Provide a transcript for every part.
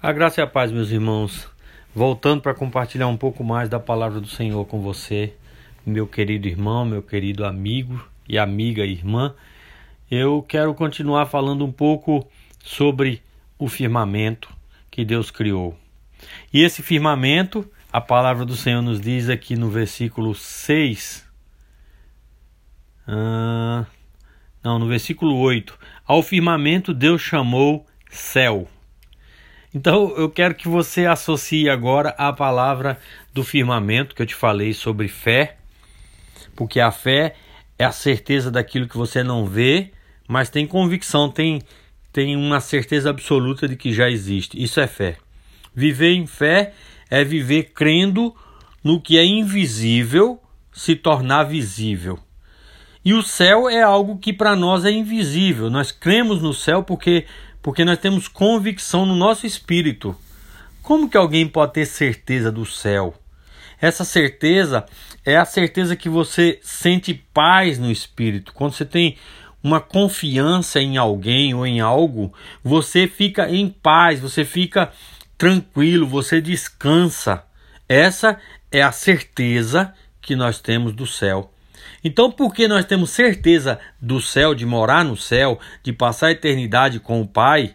A graça e a paz, meus irmãos. Voltando para compartilhar um pouco mais da palavra do Senhor com você, meu querido irmão, meu querido amigo e amiga irmã, eu quero continuar falando um pouco sobre o firmamento que Deus criou. E esse firmamento, a palavra do Senhor nos diz aqui no versículo 6. Ah, não, no versículo 8. Ao firmamento Deus chamou céu. Então eu quero que você associe agora a palavra do firmamento que eu te falei sobre fé, porque a fé é a certeza daquilo que você não vê, mas tem convicção, tem, tem uma certeza absoluta de que já existe. Isso é fé. Viver em fé é viver crendo no que é invisível se tornar visível. E o céu é algo que para nós é invisível. Nós cremos no céu porque porque nós temos convicção no nosso espírito. Como que alguém pode ter certeza do céu? Essa certeza é a certeza que você sente paz no espírito. Quando você tem uma confiança em alguém ou em algo, você fica em paz, você fica tranquilo, você descansa. Essa é a certeza que nós temos do céu. Então, porque nós temos certeza do céu, de morar no céu, de passar a eternidade com o Pai,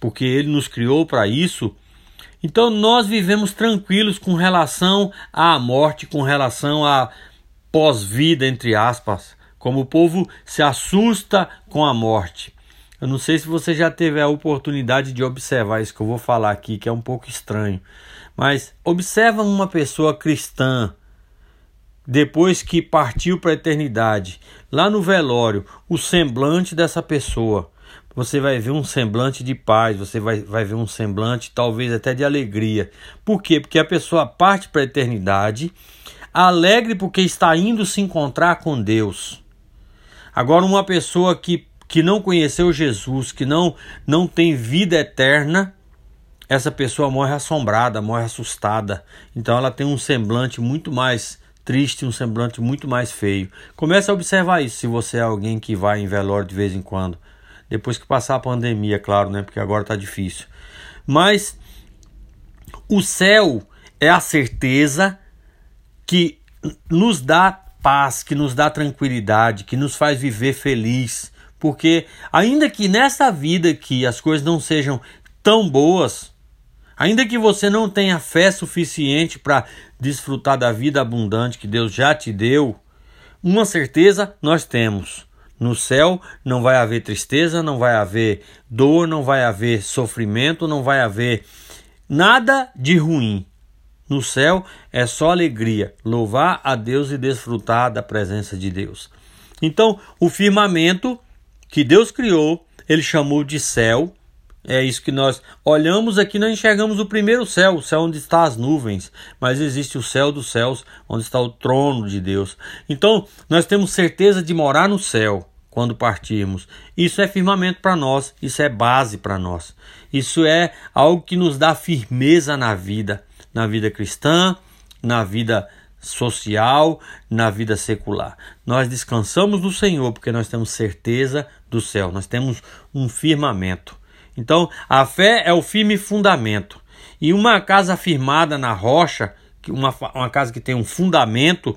porque Ele nos criou para isso, então nós vivemos tranquilos com relação à morte, com relação à pós-vida, entre aspas, como o povo se assusta com a morte. Eu não sei se você já teve a oportunidade de observar isso que eu vou falar aqui, que é um pouco estranho. Mas observa uma pessoa cristã, depois que partiu para a eternidade, lá no velório, o semblante dessa pessoa. Você vai ver um semblante de paz, você vai, vai ver um semblante talvez até de alegria. Por quê? Porque a pessoa parte para a eternidade alegre porque está indo se encontrar com Deus. Agora, uma pessoa que, que não conheceu Jesus, que não, não tem vida eterna, essa pessoa morre assombrada, morre assustada. Então, ela tem um semblante muito mais triste, um semblante muito mais feio. Comece a observar isso se você é alguém que vai em velório de vez em quando. Depois que passar a pandemia, claro, né? Porque agora está difícil. Mas o céu é a certeza que nos dá paz, que nos dá tranquilidade, que nos faz viver feliz. Porque ainda que nessa vida aqui as coisas não sejam tão boas, Ainda que você não tenha fé suficiente para desfrutar da vida abundante que Deus já te deu, uma certeza nós temos. No céu não vai haver tristeza, não vai haver dor, não vai haver sofrimento, não vai haver nada de ruim. No céu é só alegria, louvar a Deus e desfrutar da presença de Deus. Então, o firmamento que Deus criou, ele chamou de céu, é isso que nós olhamos aqui, não enxergamos o primeiro céu, o céu onde está as nuvens, mas existe o céu dos céus, onde está o trono de Deus. Então, nós temos certeza de morar no céu quando partirmos. Isso é firmamento para nós, isso é base para nós. Isso é algo que nos dá firmeza na vida, na vida cristã, na vida social, na vida secular. Nós descansamos no Senhor porque nós temos certeza do céu, nós temos um firmamento. Então, a fé é o firme fundamento. E uma casa firmada na rocha, uma, uma casa que tem um fundamento,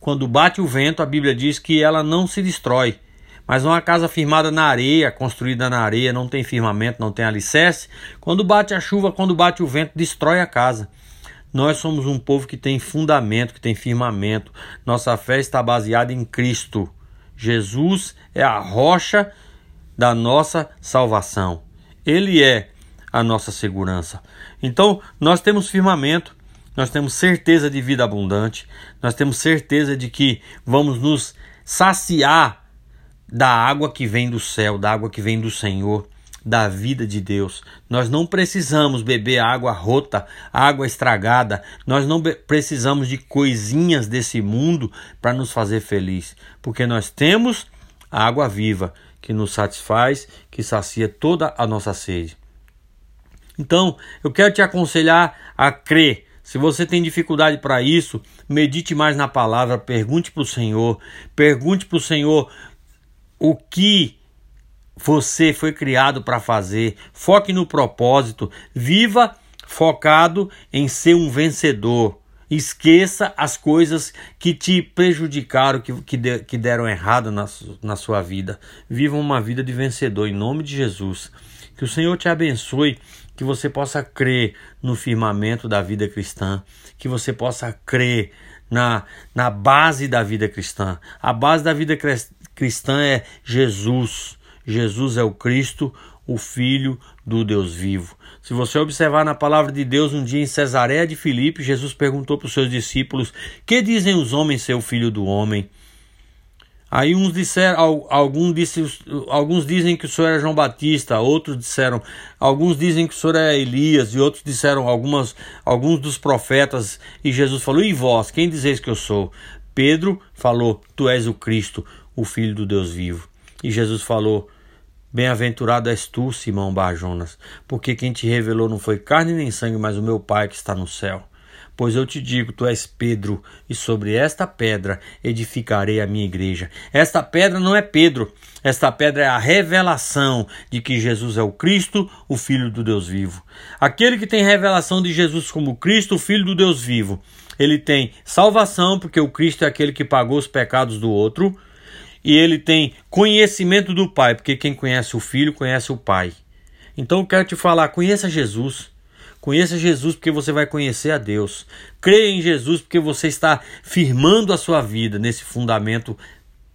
quando bate o vento, a Bíblia diz que ela não se destrói. Mas uma casa firmada na areia, construída na areia, não tem firmamento, não tem alicerce, quando bate a chuva, quando bate o vento, destrói a casa. Nós somos um povo que tem fundamento, que tem firmamento. Nossa fé está baseada em Cristo. Jesus é a rocha da nossa salvação. Ele é a nossa segurança. Então, nós temos firmamento, nós temos certeza de vida abundante, nós temos certeza de que vamos nos saciar da água que vem do céu, da água que vem do Senhor, da vida de Deus. Nós não precisamos beber água rota, água estragada, nós não precisamos de coisinhas desse mundo para nos fazer feliz, porque nós temos água viva que nos satisfaz, que sacia toda a nossa sede. Então, eu quero te aconselhar a crer. Se você tem dificuldade para isso, medite mais na palavra, pergunte para o Senhor, pergunte para o Senhor o que você foi criado para fazer. Foque no propósito. Viva focado em ser um vencedor. Esqueça as coisas que te prejudicaram, que, que, de, que deram errado na, na sua vida. Viva uma vida de vencedor, em nome de Jesus. Que o Senhor te abençoe, que você possa crer no firmamento da vida cristã, que você possa crer na, na base da vida cristã. A base da vida cristã é Jesus. Jesus é o Cristo, o Filho do Deus vivo. Se você observar na palavra de Deus, um dia em Cesareia de Filipe, Jesus perguntou para os seus discípulos: Que dizem os homens ser o filho do homem? Aí uns disseram, alguns, disse, alguns dizem que o senhor é João Batista, outros disseram, alguns dizem que o senhor é Elias, e outros disseram algumas, alguns dos profetas. E Jesus falou: E vós, quem dizeis que eu sou? Pedro falou: Tu és o Cristo, o Filho do Deus vivo. E Jesus falou: Bem-aventurado és tu, Simão Barjonas, porque quem te revelou não foi carne nem sangue, mas o meu Pai que está no céu. Pois eu te digo, tu és Pedro, e sobre esta pedra edificarei a minha igreja. Esta pedra não é Pedro, esta pedra é a revelação de que Jesus é o Cristo, o Filho do Deus vivo. Aquele que tem revelação de Jesus como Cristo, o Filho do Deus vivo, ele tem salvação, porque o Cristo é aquele que pagou os pecados do outro e ele tem conhecimento do Pai, porque quem conhece o Filho conhece o Pai. Então eu quero te falar: conheça Jesus. Conheça Jesus porque você vai conhecer a Deus. Creia em Jesus porque você está firmando a sua vida nesse fundamento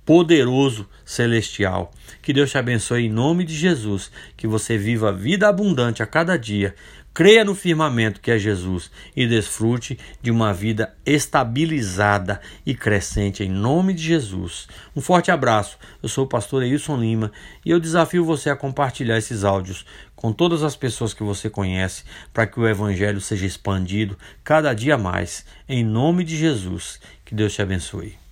poderoso celestial. Que Deus te abençoe em nome de Jesus. Que você viva vida abundante a cada dia Creia no firmamento que é Jesus e desfrute de uma vida estabilizada e crescente em nome de Jesus. Um forte abraço. Eu sou o pastor Eilson Lima e eu desafio você a compartilhar esses áudios com todas as pessoas que você conhece para que o evangelho seja expandido cada dia mais em nome de Jesus. Que Deus te abençoe.